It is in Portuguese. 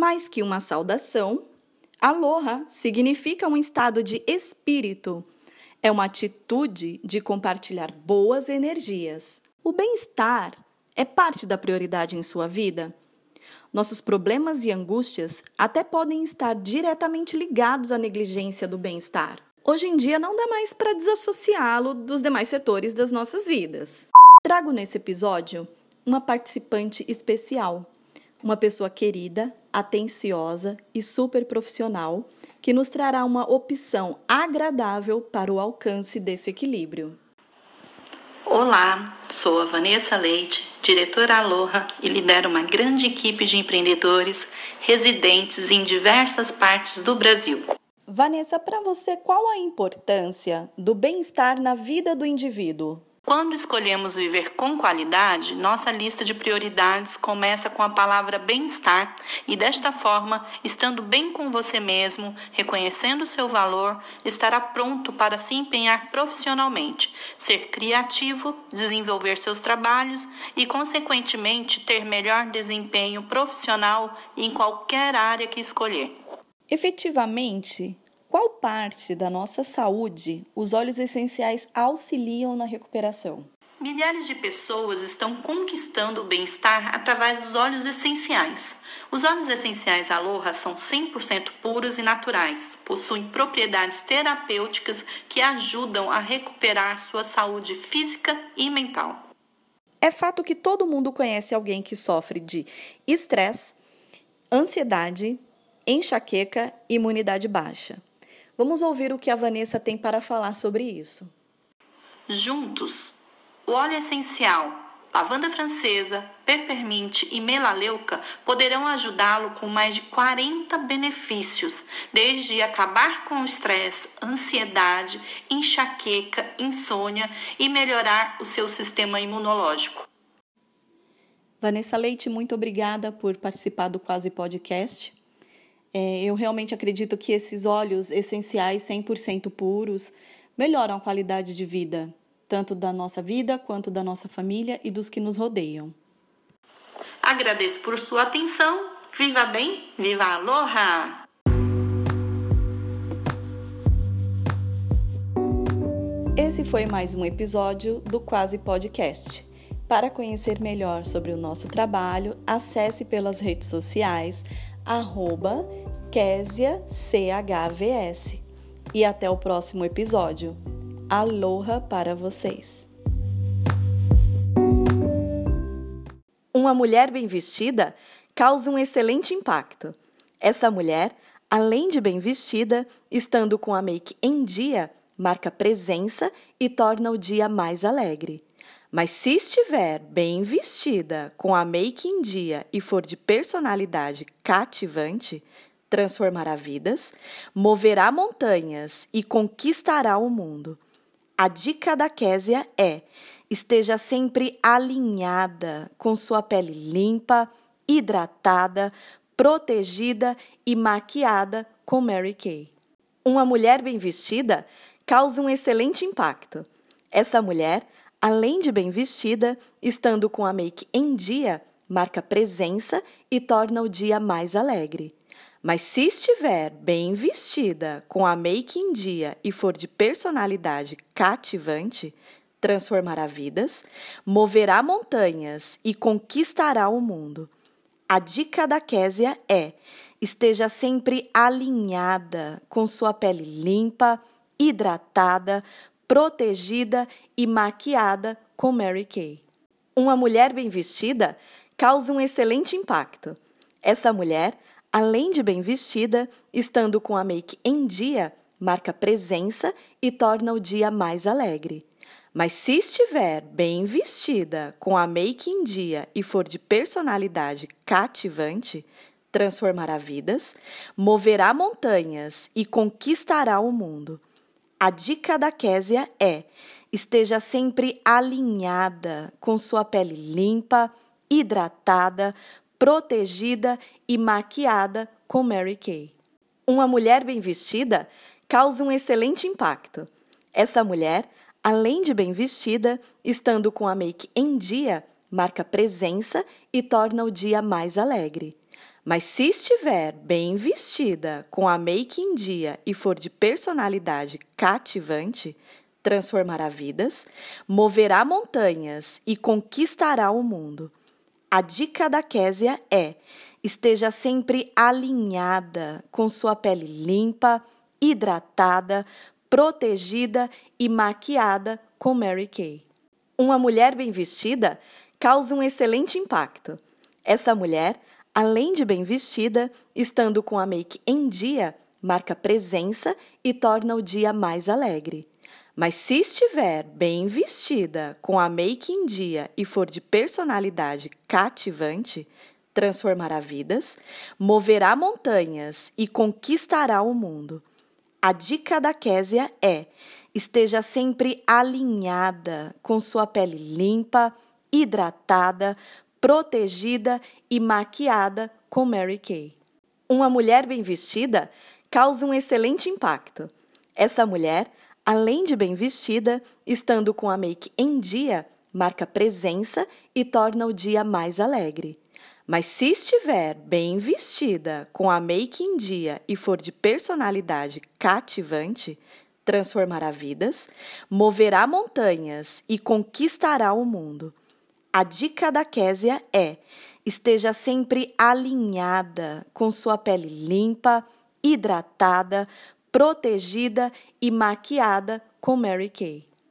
Mais que uma saudação, aloha significa um estado de espírito. É uma atitude de compartilhar boas energias. O bem-estar é parte da prioridade em sua vida? Nossos problemas e angústias até podem estar diretamente ligados à negligência do bem-estar. Hoje em dia não dá mais para desassociá-lo dos demais setores das nossas vidas. Trago nesse episódio uma participante especial, uma pessoa querida, atenciosa e super profissional que nos trará uma opção agradável para o alcance desse equilíbrio. Olá, sou a Vanessa Leite, diretora Aloha e lidero uma grande equipe de empreendedores residentes em diversas partes do Brasil. Vanessa, para você, qual a importância do bem-estar na vida do indivíduo? Quando escolhemos viver com qualidade, nossa lista de prioridades começa com a palavra bem-estar e, desta forma, estando bem com você mesmo, reconhecendo seu valor, estará pronto para se empenhar profissionalmente, ser criativo, desenvolver seus trabalhos e, consequentemente, ter melhor desempenho profissional em qualquer área que escolher. Efetivamente, qual parte da nossa saúde os óleos essenciais auxiliam na recuperação? Milhares de pessoas estão conquistando o bem-estar através dos óleos essenciais. Os óleos essenciais Aloha são 100% puros e naturais, possuem propriedades terapêuticas que ajudam a recuperar sua saúde física e mental. É fato que todo mundo conhece alguém que sofre de estresse, ansiedade, enxaqueca e imunidade baixa. Vamos ouvir o que a Vanessa tem para falar sobre isso. Juntos, o óleo essencial, lavanda francesa, peppermint e melaleuca poderão ajudá-lo com mais de 40 benefícios, desde acabar com o estresse, ansiedade, enxaqueca, insônia e melhorar o seu sistema imunológico. Vanessa Leite, muito obrigada por participar do Quase Podcast. É, eu realmente acredito que esses óleos essenciais 100% puros melhoram a qualidade de vida, tanto da nossa vida quanto da nossa família e dos que nos rodeiam. Agradeço por sua atenção. Viva bem, viva aloha! Esse foi mais um episódio do Quase Podcast. Para conhecer melhor sobre o nosso trabalho, acesse pelas redes sociais arroba Késia CHVS. E até o próximo episódio. Aloha para vocês! Uma mulher bem vestida causa um excelente impacto. Essa mulher, além de bem vestida, estando com a make em dia, marca presença e torna o dia mais alegre. Mas se estiver bem vestida, com a make em dia e for de personalidade cativante, transformará vidas, moverá montanhas e conquistará o mundo. A dica da Késia é: esteja sempre alinhada, com sua pele limpa, hidratada, protegida e maquiada com Mary Kay. Uma mulher bem vestida causa um excelente impacto. Essa mulher além de bem vestida, estando com a make em dia, marca presença e torna o dia mais alegre. Mas se estiver bem vestida, com a make em dia e for de personalidade cativante, transformará vidas, moverá montanhas e conquistará o mundo. A dica da Késia é: esteja sempre alinhada, com sua pele limpa, hidratada, protegida e maquiada com Mary Kay. Uma mulher bem vestida causa um excelente impacto. Essa mulher, além de bem vestida, estando com a make em dia, marca presença e torna o dia mais alegre. Mas se estiver bem vestida, com a make em dia e for de personalidade cativante, transformará vidas, moverá montanhas e conquistará o mundo. A dica da Késia é: esteja sempre alinhada, com sua pele limpa, hidratada, protegida e maquiada com Mary Kay. Uma mulher bem vestida causa um excelente impacto. Essa mulher, além de bem vestida, estando com a make em dia, marca presença e torna o dia mais alegre. Mas se estiver bem vestida, com a make em dia e for de personalidade cativante, transformará vidas, moverá montanhas e conquistará o mundo. A dica da Késia é: esteja sempre alinhada, com sua pele limpa, hidratada, protegida e maquiada com Mary Kay. Uma mulher bem vestida causa um excelente impacto. Essa mulher, além de bem vestida, estando com a make em dia, marca presença e torna o dia mais alegre. Mas se estiver bem vestida, com a make em dia e for de personalidade cativante, transformará vidas, moverá montanhas e conquistará o mundo. A dica da Késia é: esteja sempre alinhada, com sua pele limpa, hidratada, protegida e maquiada com Mary Kay. Uma mulher bem vestida causa um excelente impacto. Essa mulher além de bem vestida, estando com a make em dia, marca presença e torna o dia mais alegre. Mas se estiver bem vestida, com a make em dia e for de personalidade cativante, transformará vidas, moverá montanhas e conquistará o mundo. A dica da Késia é: esteja sempre alinhada, com sua pele limpa, hidratada, protegida e maquiada com Mary Kay.